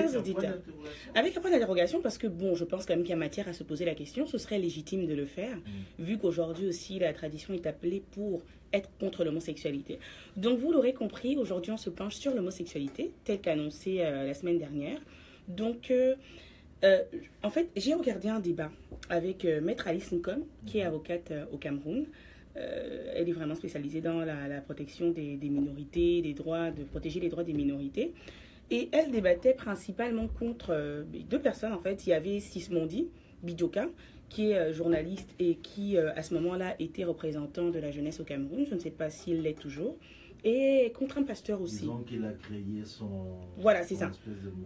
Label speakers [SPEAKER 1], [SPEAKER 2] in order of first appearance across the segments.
[SPEAKER 1] chers auditeurs, avec un point d'interrogation, parce que bon, je pense quand même qu'il y a matière à se poser la question, ce serait légitime de le faire, mm. vu qu'aujourd'hui aussi la tradition est appelée pour être contre l'homosexualité. Donc vous l'aurez compris, aujourd'hui on se penche sur l'homosexualité, tel qu'annoncé euh, la semaine dernière. Donc euh, euh, en fait, j'ai regardé un débat avec Maître Alice Nkom, qui est mm. avocate au Cameroun. elle est vraiment spécialisée dans la, protection des, des, minorités, des droits, de protéger les droits des minorités. Et elle débattait principalement contre euh, deux personnes, en fait. Il y avait Sismondi Bidjoka, qui est euh, journaliste et qui, euh, à ce moment-là, était représentant de la jeunesse au Cameroun. Je ne sais pas s'il l'est toujours. Et contre un pasteur aussi.
[SPEAKER 2] Disons qu'il a créé son.
[SPEAKER 1] Voilà, c'est ça.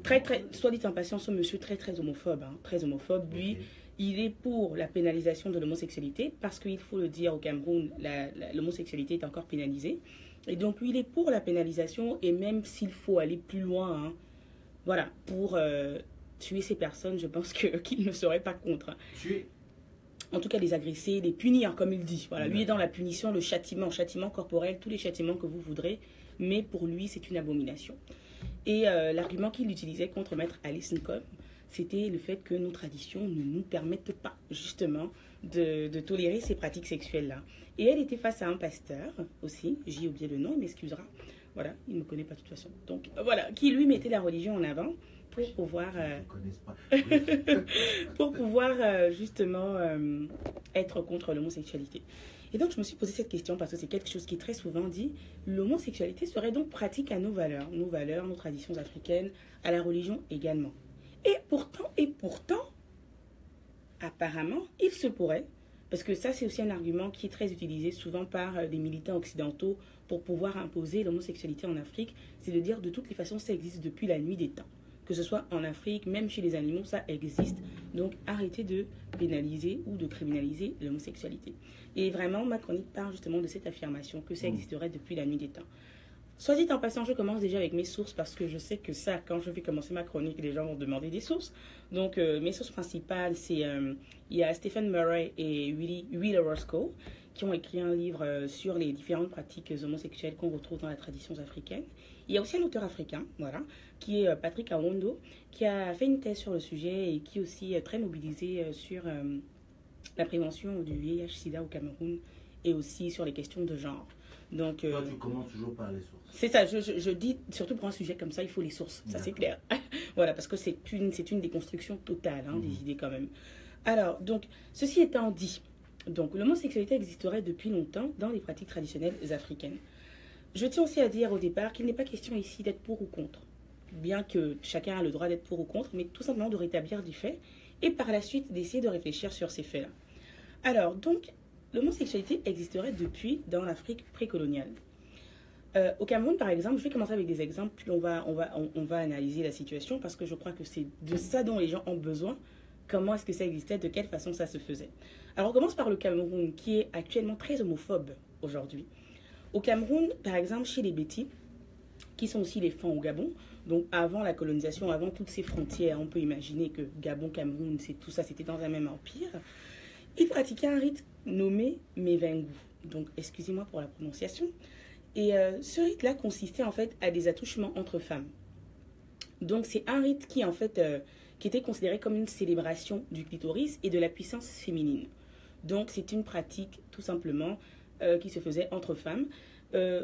[SPEAKER 1] Très, très, soit dit en passant, ce monsieur très, très homophobe. Hein, très homophobe. Lui, il est pour la pénalisation de l'homosexualité parce qu'il faut le dire, au Cameroun, l'homosexualité est encore pénalisée. Et donc, lui, il est pour la pénalisation et même s'il faut aller plus loin, hein, voilà, pour euh, tuer ces personnes, je pense qu'il ne serait pas contre.
[SPEAKER 2] Tuer
[SPEAKER 1] en tout cas les agresser, les punir, comme il dit. Voilà, lui est dans la punition, le châtiment, châtiment corporel, tous les châtiments que vous voudrez, mais pour lui, c'est une abomination. Et euh, l'argument qu'il utilisait contre Maître Alice Nkom, c'était le fait que nos traditions ne nous permettent pas, justement, de, de tolérer ces pratiques sexuelles-là. Et elle était face à un pasteur aussi, j'ai oublié le nom, il m'excusera. Voilà, il ne me connaît pas de toute façon. Donc voilà, qui lui mettait la religion en avant pour pouvoir, euh, pour pouvoir euh, justement euh, être contre l'homosexualité. Et donc je me suis posé cette question parce que c'est quelque chose qui est très souvent dit. L'homosexualité serait donc pratique à nos valeurs, nos valeurs, nos traditions africaines, à la religion également. Et pourtant, et pourtant, apparemment, il se pourrait parce que ça, c'est aussi un argument qui est très utilisé souvent par euh, des militants occidentaux pour pouvoir imposer l'homosexualité en Afrique. C'est de dire de toutes les façons, ça existe depuis la nuit des temps. Que ce soit en Afrique, même chez les animaux, ça existe. Donc arrêtez de pénaliser ou de criminaliser l'homosexualité. Et vraiment, ma chronique parle justement de cette affirmation que ça mmh. existerait depuis la nuit des temps. Soit dit en passant, je commence déjà avec mes sources parce que je sais que ça, quand je vais commencer ma chronique, les gens vont demander des sources. Donc, euh, mes sources principales, c'est euh, il y a Stephen Murray et Willie, Willie Roscoe qui ont écrit un livre euh, sur les différentes pratiques homosexuelles qu'on retrouve dans la tradition africaine. Il y a aussi un auteur africain, voilà, qui est Patrick Awondo, qui a fait une thèse sur le sujet et qui est aussi très mobilisé sur la prévention du VIH-Sida au Cameroun et aussi sur les questions de genre.
[SPEAKER 2] Donc, Toi, tu commences toujours par les sources.
[SPEAKER 1] C'est ça, je, je, dis, surtout pour un sujet comme ça, il faut les sources, ça c'est clair. voilà, parce que c'est une, une déconstruction totale hein, des mhm. idées quand même. Alors, donc, ceci étant dit, donc l'homosexualité existerait depuis longtemps dans les pratiques traditionnelles africaines. Je tiens aussi à dire au départ qu'il n'est pas question ici d'être pour ou contre, bien que chacun a le droit d'être pour ou contre, mais tout simplement de rétablir des faits et par la suite d'essayer de réfléchir sur ces faits-là. Alors, donc, l'homosexualité existerait depuis dans l'Afrique précoloniale. Euh, au Cameroun, par exemple, je vais commencer avec des exemples, puis on va, on va, on, va analyser la situation parce que je crois que c'est de ça dont les gens ont besoin. Comment est-ce que ça existait, de quelle façon ça se faisait? Alors on commence par le Cameroun, qui est actuellement très homophobe aujourd'hui. Au Cameroun, par exemple, chez les Bétis, qui sont aussi les Fans au Gabon, donc avant la colonisation, avant toutes ces frontières, on peut imaginer que Gabon, Cameroun, c'est tout ça, c'était dans un même empire. Ils pratiquaient un rite nommé Mevengu. Donc excusez-moi pour la prononciation. Et euh, ce rite-là consistait en fait à des attouchements entre femmes. Donc c'est un rite qui en fait euh, qui était considéré comme une célébration du clitoris et de la puissance féminine. Donc c'est une pratique tout simplement euh, qui se faisait entre femmes.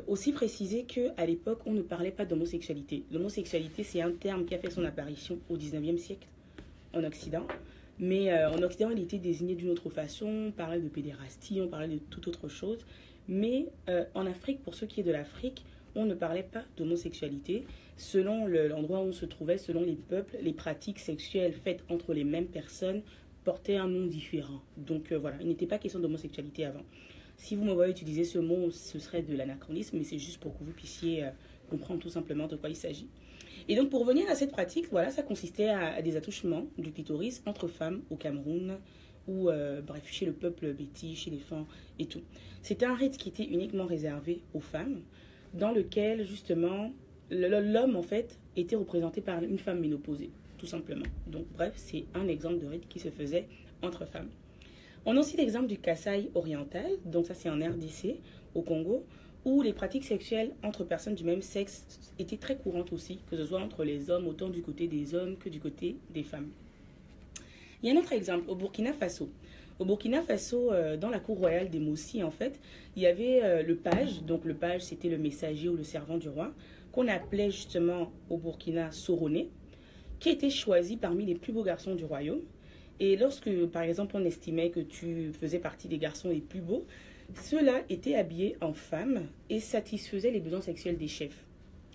[SPEAKER 1] aussi préciser que à l'époque on ne parlait pas d'homosexualité. L'homosexualité c'est un terme qui a fait son apparition au 19e siècle en Occident. Mais en Occident, il était désigné d'une autre façon. On parlait de pédérastie, on parlait de toute autre chose. Mais euh, en Afrique, pour ce qui est de l'Afrique, on ne parlait pas d'homosexualité. Selon l'endroit où on se trouvait, selon les peuples, les pratiques sexuelles faites entre les mêmes personnes portaient un nom différent. Donc euh, voilà, il n'était pas question d'homosexualité avant. Si vous me voyez utiliser ce mot, ce serait de l'anachronisme, mais c'est juste pour que vous puissiez euh, comprendre tout simplement de quoi il s'agit. Et donc pour revenir à cette pratique, voilà, ça consistait à, des attouchements du clitoris entre femmes au Cameroun, ou bref, chez le peuple béti, chez les femmes et tout. C'était un rite qui était uniquement réservé aux femmes, dans lequel justement l'homme en fait était représenté par une femme ménopausée, tout simplement. Donc bref, c'est un exemple de rite qui se faisait entre femmes. On a aussi l'exemple du Kassai oriental, donc ça c'est en RDC, au Congo, où les pratiques sexuelles entre personnes du même sexe étaient très courantes aussi, que ce soit entre les hommes, autant du côté des hommes que du côté des femmes. Il y a un autre exemple, au Burkina Faso. Au Burkina Faso, euh, dans la cour royale des Mossi, en fait, il y avait euh, le page, donc le page c'était le messager ou le servant du roi, qu'on appelait justement au Burkina Soroné, qui était choisi parmi les plus beaux garçons du royaume. Et lorsque, par exemple, on estimait que tu faisais partie des garçons les plus beaux, ceux-là étaient habillés en femmes et satisfaisaient les besoins sexuels des chefs.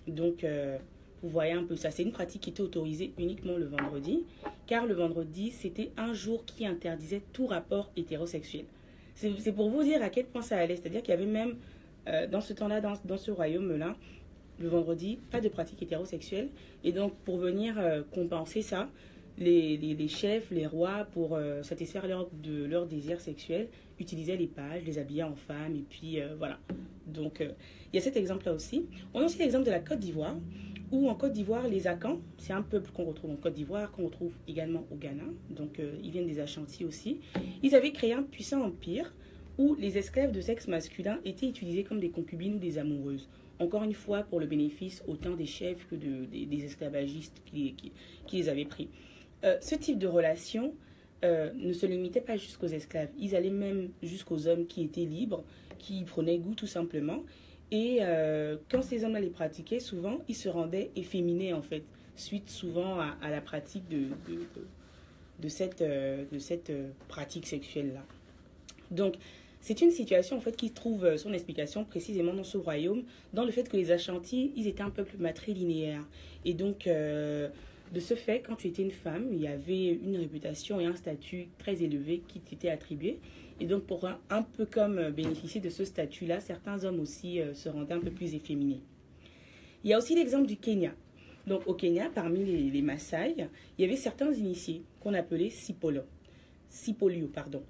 [SPEAKER 1] Donc, euh, vous voyez un peu ça. C'est une pratique qui était autorisée uniquement le vendredi, car le vendredi, c'était un jour qui interdisait tout rapport hétérosexuel. C'est pour vous dire à quel point ça allait. C'est-à-dire qu'il y avait même, euh, dans ce temps-là, dans, ce royaume-là, le vendredi, pas de pratique hétérosexuelle. Et donc, pour venir euh, compenser ça, les, chefs, les rois, pour euh, satisfaire leur, de leurs désirs sexuels, utilisaient les pages, les habillaient en femmes, et puis voilà. Donc, il y a cet exemple-là aussi. On a aussi l'exemple de la Côte d'Ivoire, où en Côte d'Ivoire, les Akans, c'est un peuple qu'on retrouve en Côte d'Ivoire, qu'on retrouve également au Ghana, donc ils viennent des Ashanti aussi. Ils avaient créé un puissant empire où les esclaves de sexe masculin étaient utilisés comme des concubines ou des amoureuses encore une fois pour le bénéfice autant des chefs que des, esclavagistes qui, les avaient pris. Euh, ce type de relation euh, ne se limitait pas jusqu'aux esclaves. Ils allaient même jusqu'aux hommes qui étaient libres, qui prenaient goût tout simplement. Et euh, quand ces hommes les pratiquaient, souvent, ils se rendaient efféminés en fait, suite souvent à, la pratique de, cette, de cette pratique sexuelle-là. Donc, c'est une situation en fait qui trouve euh, son explication précisément dans ce royaume, dans le fait que les Ashantis, ils étaient un peuple matrilinéaire. Et donc, euh, de ce fait, quand tu étais une femme, il y avait une réputation et un statut très élevé qui t'étaient attribués. Et donc, pour un, peu comme euh, bénéficier de ce statut-là, certains hommes aussi se rendaient un peu plus efféminés. Il y a aussi l'exemple du Kenya. Donc, au Kenya, parmi les, les Maasai, il y avait certains initiés qu'on appelait Sipolo. Sipolio, pardon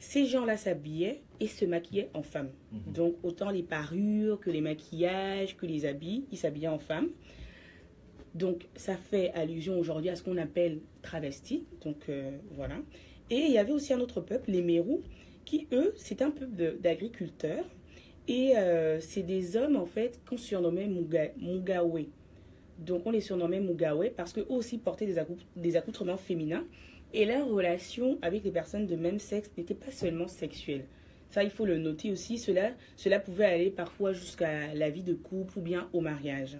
[SPEAKER 1] ces gens-là s'habillaient et se maquillaient en femme. Mhm. Donc autant les parures que les maquillages, que les habits, ils s'habillaient en femme. Donc ça fait allusion aujourd'hui à ce qu'on appelle travesti. Donc euh, voilà. Et il y avait aussi un autre peuple, les Mérous, qui eux, c'est un peuple d'agriculteurs. Et euh, c'est des hommes en fait qu'on surnommait Mugawe. Donc on les surnommait Mugawe parce qu'eux aussi portaient des, des accoutrements féminins. Et leur relation avec les personnes de même sexe n'était pas seulement sexuelle. Ça, il faut le noter aussi. Cela, cela pouvait aller parfois jusqu'à la vie de couple ou bien au mariage.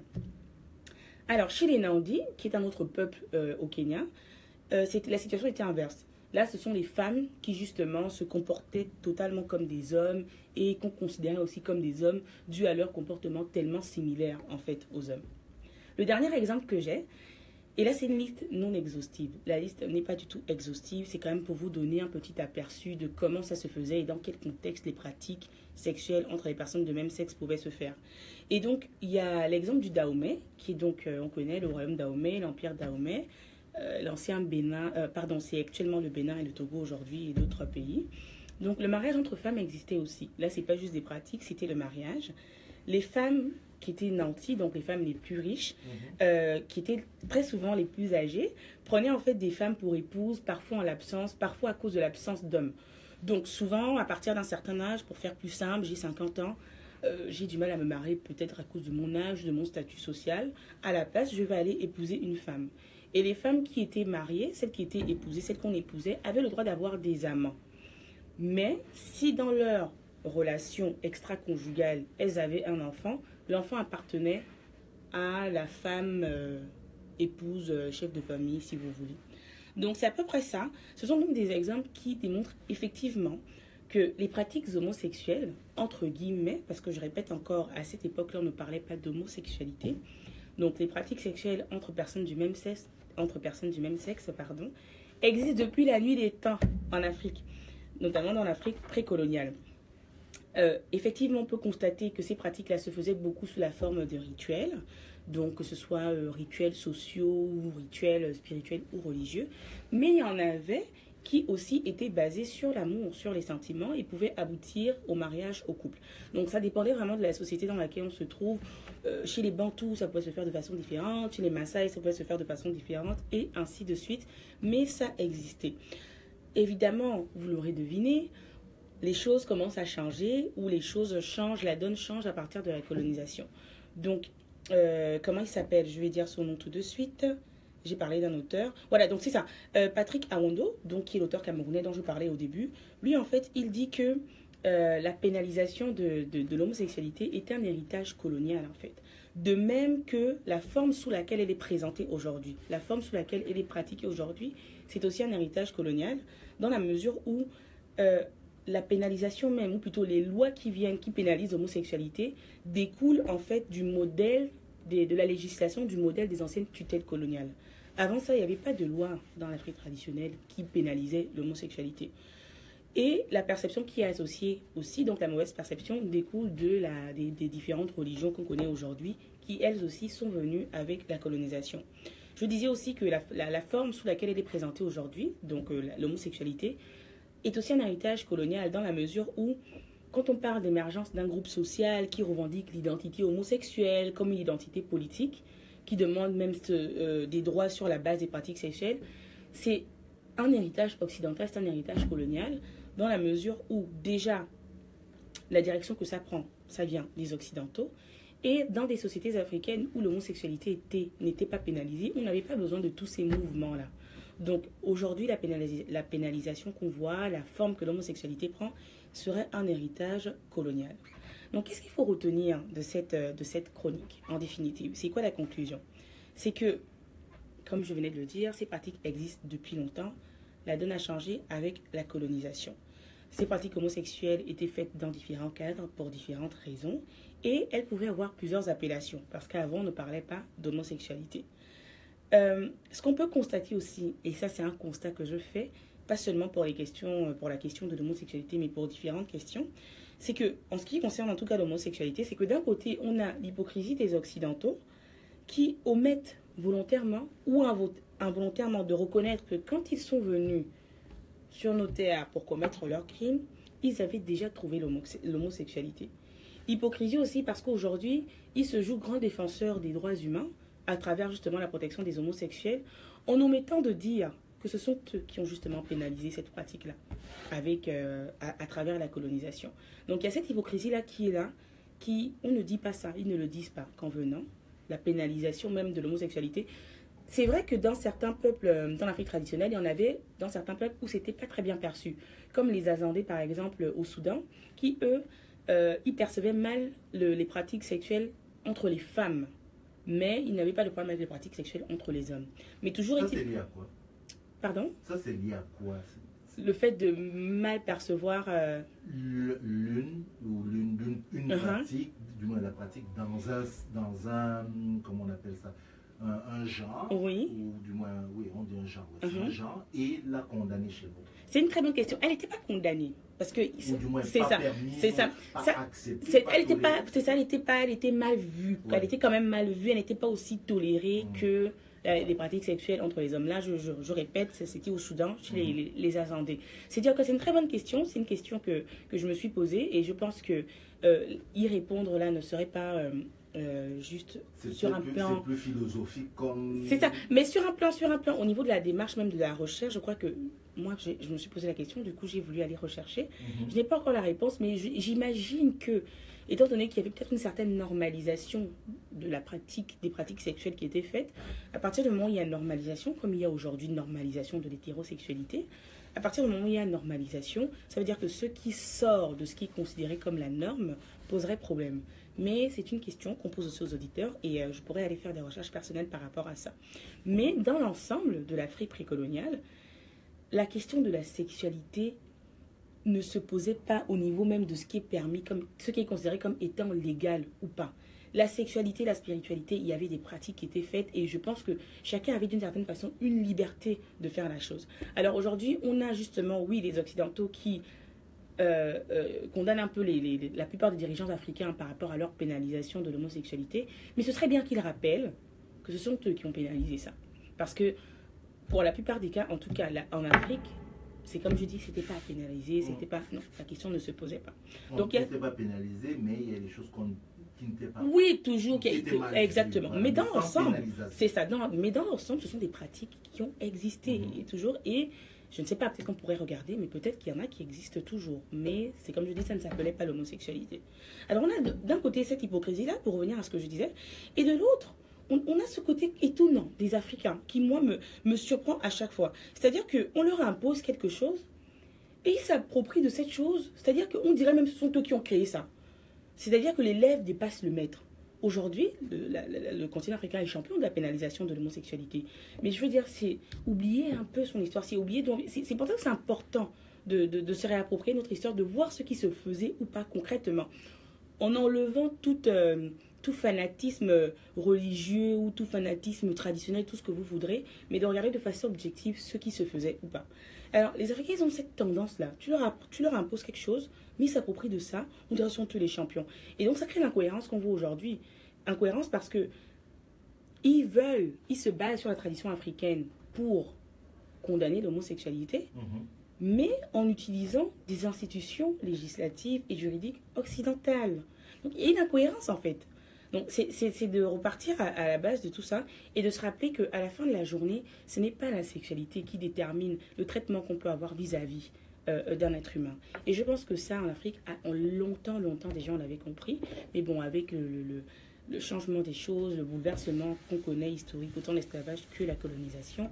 [SPEAKER 1] Alors, chez les Nandi, qui est un autre peuple euh, au Kenya, euh, la situation était inverse. Là, ce sont les femmes qui, justement, se comportaient totalement comme des hommes et qu'on considérait aussi comme des hommes dû à leur comportement tellement similaire, en fait, aux hommes. Le dernier exemple que j'ai, et là, c'est une liste non exhaustive. La liste n'est pas du tout exhaustive. C'est quand même pour vous donner un petit aperçu de comment ça se faisait et dans quel contexte les pratiques sexuelles entre les personnes de même sexe pouvaient se faire. Et donc, il y a l'exemple du Dahomey, qui est donc, euh, on connaît le royaume Dahomey, l'empire Dahomey, euh, l'ancien Bénin, euh, pardon, c'est actuellement le Bénin et le Togo aujourd'hui et d'autres pays. Donc, le mariage entre femmes existait aussi. Là, c'est pas juste des pratiques, c'était le mariage. Les femmes qui étaient nantis, donc les femmes les plus riches, mhm. euh, qui étaient très souvent les plus âgées, prenaient en fait des femmes pour épouses, parfois en l'absence, parfois à cause de l'absence d'hommes. Donc souvent, à partir d'un certain âge, pour faire plus simple, j'ai 50 ans, euh, j'ai du mal à me marier peut-être à cause de mon âge, de mon statut social. À la place, je vais aller épouser une femme. Et les femmes qui étaient mariées, celles qui étaient épousées, celles qu'on épousait, avaient le droit d'avoir des amants. Mais si dans leur relation extra-conjugale, elles avaient un enfant, l'enfant appartenait à la femme euh, épouse, euh, chef de famille, si vous voulez. Donc c'est à peu près ça. Ce sont donc des exemples qui démontrent effectivement que les pratiques homosexuelles, entre guillemets, parce que je répète encore, à cette époque-là, on ne parlait pas d'homosexualité. Donc les pratiques sexuelles entre personnes du même sexe, entre personnes du même sexe, pardon, existent depuis la nuit des temps en Afrique, notamment dans l'Afrique précoloniale. Euh, effectivement, on peut constater que ces pratiques-là se faisaient beaucoup sous la forme de rituels, donc que ce soit euh, rituels sociaux rituels spirituels ou religieux, mais il y en avait qui aussi étaient basés sur l'amour, sur les sentiments et pouvaient aboutir au mariage, au couple. Donc ça dépendait vraiment de la société dans laquelle on se trouve. Euh, chez les Bantous, ça pouvait se faire de façon différente, chez les Maasai, ça pouvait se faire de façon différente et ainsi de suite, mais ça existait. Évidemment, vous l'aurez deviné, les choses commencent à changer ou les choses changent, la donne change à partir de la colonisation. Donc, euh, comment il s'appelle? Je vais dire son nom tout de suite. J'ai parlé d'un auteur. Voilà, donc c'est ça. Euh, Patrick Awondo, donc, qui est l'auteur camerounais dont je parlais au début, lui, en fait, il dit que euh, la pénalisation de, l'homosexualité est un héritage colonial, en fait. De même que la forme sous laquelle elle est présentée aujourd'hui, la forme sous laquelle elle est pratiquée aujourd'hui, c'est aussi un héritage colonial, dans la mesure où euh, la pénalisation même, ou plutôt les lois qui viennent, qui pénalisent l'homosexualité, découlent en fait du modèle de la législation, du modèle des anciennes tutelles coloniales. Avant ça, il n'y avait pas de loi dans l'Afrique traditionnelle qui pénalisait l'homosexualité. Et la perception qui est associée aussi, donc la mauvaise perception, découle de la, des, différentes religions qu'on connaît aujourd'hui, qui elles aussi sont venues avec la colonisation. Je disais aussi que la, la, forme sous laquelle elle est présentée aujourd'hui, donc euh, l'homosexualité, est aussi un héritage colonial dans la mesure où, quand on parle d'émergence d'un groupe social qui revendique l'identité homosexuelle comme une identité politique, qui demande même euh, des droits sur la base des pratiques sexuelles, c'est un héritage occidental, c'est un héritage colonial, dans la mesure où déjà la direction que ça prend, ça vient des Occidentaux, et dans des sociétés africaines où l'homosexualité n'était pas pénalisée, on n'avait pas besoin de tous ces mouvements-là. Donc aujourd'hui, la, pénalis la pénalisation qu'on voit, la forme que l'homosexualité prend, serait un héritage colonial. Donc qu'est-ce qu'il faut retenir cette, de cette chronique, en définitive? C'est quoi la conclusion? C'est que, comme je venais de le dire, ces pratiques existent depuis longtemps. La donne a changé avec la colonisation. Ces pratiques homosexuelles étaient faites dans différents cadres pour différentes raisons et elles pouvaient avoir plusieurs appellations parce qu'avant on ne parlait pas d'homosexualité. Euh, ce qu'on peut constater aussi, et ça c'est un constat que je fais, pas seulement pour, les questions, pour la question de l'homosexualité, mais pour différentes questions, c'est que, en ce qui concerne en tout cas l'homosexualité, c'est que d'un côté, on a l'hypocrisie des Occidentaux qui omettent volontairement ou involontairement de reconnaître que quand ils sont venus sur nos terres pour commettre leurs crimes, ils avaient déjà trouvé l'homosexualité. Hypocrisie aussi parce qu'aujourd'hui, ils se jouent grands défenseurs des droits humains à travers justement la protection des homosexuels, en omettant de dire que ce sont eux qui ont justement pénalisé cette pratique-là, avec euh, à, à, travers la colonisation. Donc il y a cette hypocrisie-là qui est là, qui on ne dit pas ça, ils ne le disent pas qu'en venant, la pénalisation même de l'homosexualité. C'est vrai que dans certains peuples, euh, dans l'Afrique traditionnelle, il y en avait dans certains peuples où c'était pas très bien perçu, comme les Azandés par exemple au Soudan, qui eux, euh, ils percevaient mal le, les pratiques sexuelles entre les femmes mais il n'avait pas de problème avec les pratiques sexuelles entre les hommes. Mais toujours
[SPEAKER 2] Ça, c'est lié à quoi?
[SPEAKER 1] Pardon?
[SPEAKER 2] Ça, c'est lié à quoi?
[SPEAKER 1] Le fait de mal percevoir. Euh...
[SPEAKER 2] L'une ou l'une une uh -huh. pratique, du moins la pratique, dans un, dans un. Comment on appelle ça? Un, un, genre,
[SPEAKER 1] oui.
[SPEAKER 2] ou du moins, oui, on dit un genre, un genre, et la condamner chez vous
[SPEAKER 1] C'est une très bonne question. Elle n'était pas condamnée. Parce que
[SPEAKER 2] c'est
[SPEAKER 1] ça, c'est ça, ça elle était pas, c'est ça, elle était pas, elle était mal vue. Ouais. Elle était quand même mal vue. Elle n'était pas aussi tolérée mmh. que euh, les pratiques sexuelles entre les hommes. Là, je, je, je répète, c'était au Soudan, chez les, les, les Azandés. C'est-à-dire que c'est une très bonne question. C'est une question que, que je me suis posée et je pense que euh, y répondre là ne serait pas euh, euh, juste sur un
[SPEAKER 2] plus,
[SPEAKER 1] plan.
[SPEAKER 2] C'est plus philosophique comme.
[SPEAKER 1] C'est ça. Mais sur un plan, sur un plan, au niveau de la démarche même de la recherche, je crois que moi, je me suis posé la question. Du coup, j'ai voulu aller rechercher. Mm -hmm. Je n'ai pas encore la réponse, mais j'imagine que, étant donné qu'il y avait peut-être une certaine normalisation de la pratique, des pratiques sexuelles qui étaient faites, à partir du moment où il y a une normalisation, comme il y a aujourd'hui une normalisation de l'hétérosexualité, à partir du moment où il y a une normalisation, ça veut dire que ce qui sort de ce qui est considéré comme la norme poserait problème. Mais c'est une question qu'on pose aussi aux auditeurs et euh, je pourrais aller faire des recherches personnelles par rapport à ça. Mais dans l'ensemble de l'Afrique précoloniale, la question de la sexualité ne se posait pas au niveau même de ce qui est permis, comme, ce qui est considéré comme étant légal ou pas. La sexualité, la spiritualité, il y avait des pratiques qui étaient faites et je pense que chacun avait d'une certaine façon une liberté de faire la chose. Alors aujourd'hui, on a justement, oui, les Occidentaux qui euh, euh, condamnent un peu les, les, la plupart des dirigeants africains par rapport à leur pénalisation de l'homosexualité, mais ce serait bien qu'ils rappellent que ce sont eux qui ont pénalisé ça. Parce que pour la plupart des cas, en tout cas là, en Afrique, c'est comme je dis, c'était pas pénalisé, c'était pas. Non, la question ne se posait pas.
[SPEAKER 2] On Donc, il n'était pas pénalisé, mais il y a des choses qu'on qui n'étaient pas.
[SPEAKER 1] Oui, toujours. Qui, exactement. Voilà, mais dans l'ensemble, c'est ça. Dans, mais dans l'ensemble, ce sont des pratiques qui ont existé mm -hmm. et toujours. Et Je ne sais pas, peut-être qu'on pourrait regarder, mais peut-être qu'il y en a qui existent toujours. Mais c'est comme je dis, ça ne s'appelait pas l'homosexualité. Alors on a d'un côté cette hypocrisie-là, pour revenir à ce que je disais, et de l'autre, on, a ce côté étonnant des Africains qui, moi, me, me surprend à chaque fois. C'est-à-dire qu'on leur impose quelque chose et ils s'approprient de cette chose. C'est-à-dire qu'on dirait même que ce sont eux qui ont créé ça. C'est-à-dire que l'élève dépasse le maître. Aujourd'hui, le, continent africain est champion de la pénalisation de l'homosexualité. Mais je veux dire, c'est oublier un peu son histoire, c'est oublier. C'est pour ça que c'est important de, se réapproprier notre histoire, de voir ce qui se faisait ou pas concrètement, en enlevant tout, euh, tout fanatisme religieux ou tout fanatisme traditionnel, tout ce que vous voudrez, mais de regarder de façon objective ce qui se faisait ou pas. Alors, les Africains, ils ont cette tendance-là. Tu leur, tu leur imposes quelque chose, mais ils s'approprient de ça, on dirait sont tous les champions. Et donc, ça crée l'incohérence qu'on voit aujourd'hui. Incohérence parce que ils veulent, ils se basent sur la tradition africaine pour condamner l'homosexualité, mhm. mais en utilisant des institutions législatives et juridiques occidentales. Donc, il y a une incohérence en fait. Donc, c'est de repartir à, la base de tout ça et de se rappeler qu'à la fin de la journée, ce n'est pas la sexualité qui détermine le traitement qu'on peut avoir vis-à-vis euh, d'un être humain. Et je pense que ça, en Afrique, en longtemps, longtemps, déjà, on l'avait compris. Mais bon, avec le, changement des choses, le bouleversement qu'on connaît historique, autant l'esclavage que la colonisation,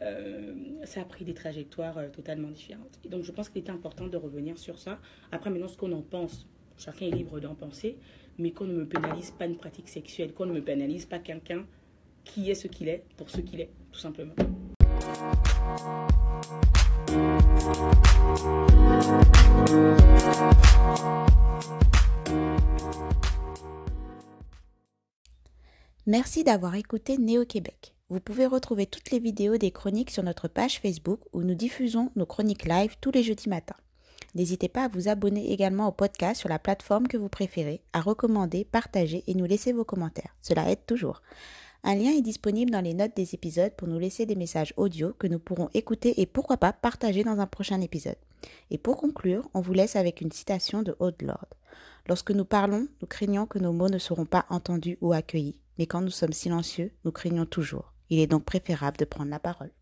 [SPEAKER 1] euh, ça a pris des trajectoires euh, totalement différentes. Et donc, je pense qu'il est important de revenir sur ça. Après, maintenant, ce qu'on en pense, chacun est libre d'en penser mais qu'on ne me pénalise pas une pratique sexuelle, qu'on ne me pénalise pas quelqu'un qui est ce qu'il est pour ce qu'il est, tout simplement.
[SPEAKER 3] Merci d'avoir écouté Néo-Québec. Vous pouvez retrouver toutes les vidéos des chroniques sur notre page Facebook où nous diffusons nos chroniques live tous les jeudis matins. N'hésitez pas à vous abonner également au podcast sur la plateforme que vous préférez, à recommander, partager et nous laisser vos commentaires. Cela aide toujours. Un lien est disponible dans les notes des épisodes pour nous laisser des messages audio que nous pourrons écouter et pourquoi pas partager dans un prochain épisode. Et pour conclure, on vous laisse avec une citation de Haute Lord. Lorsque nous parlons, nous craignons que nos mots ne seront pas entendus ou accueillis, mais quand nous sommes silencieux, nous craignons toujours. Il est donc préférable de prendre la parole.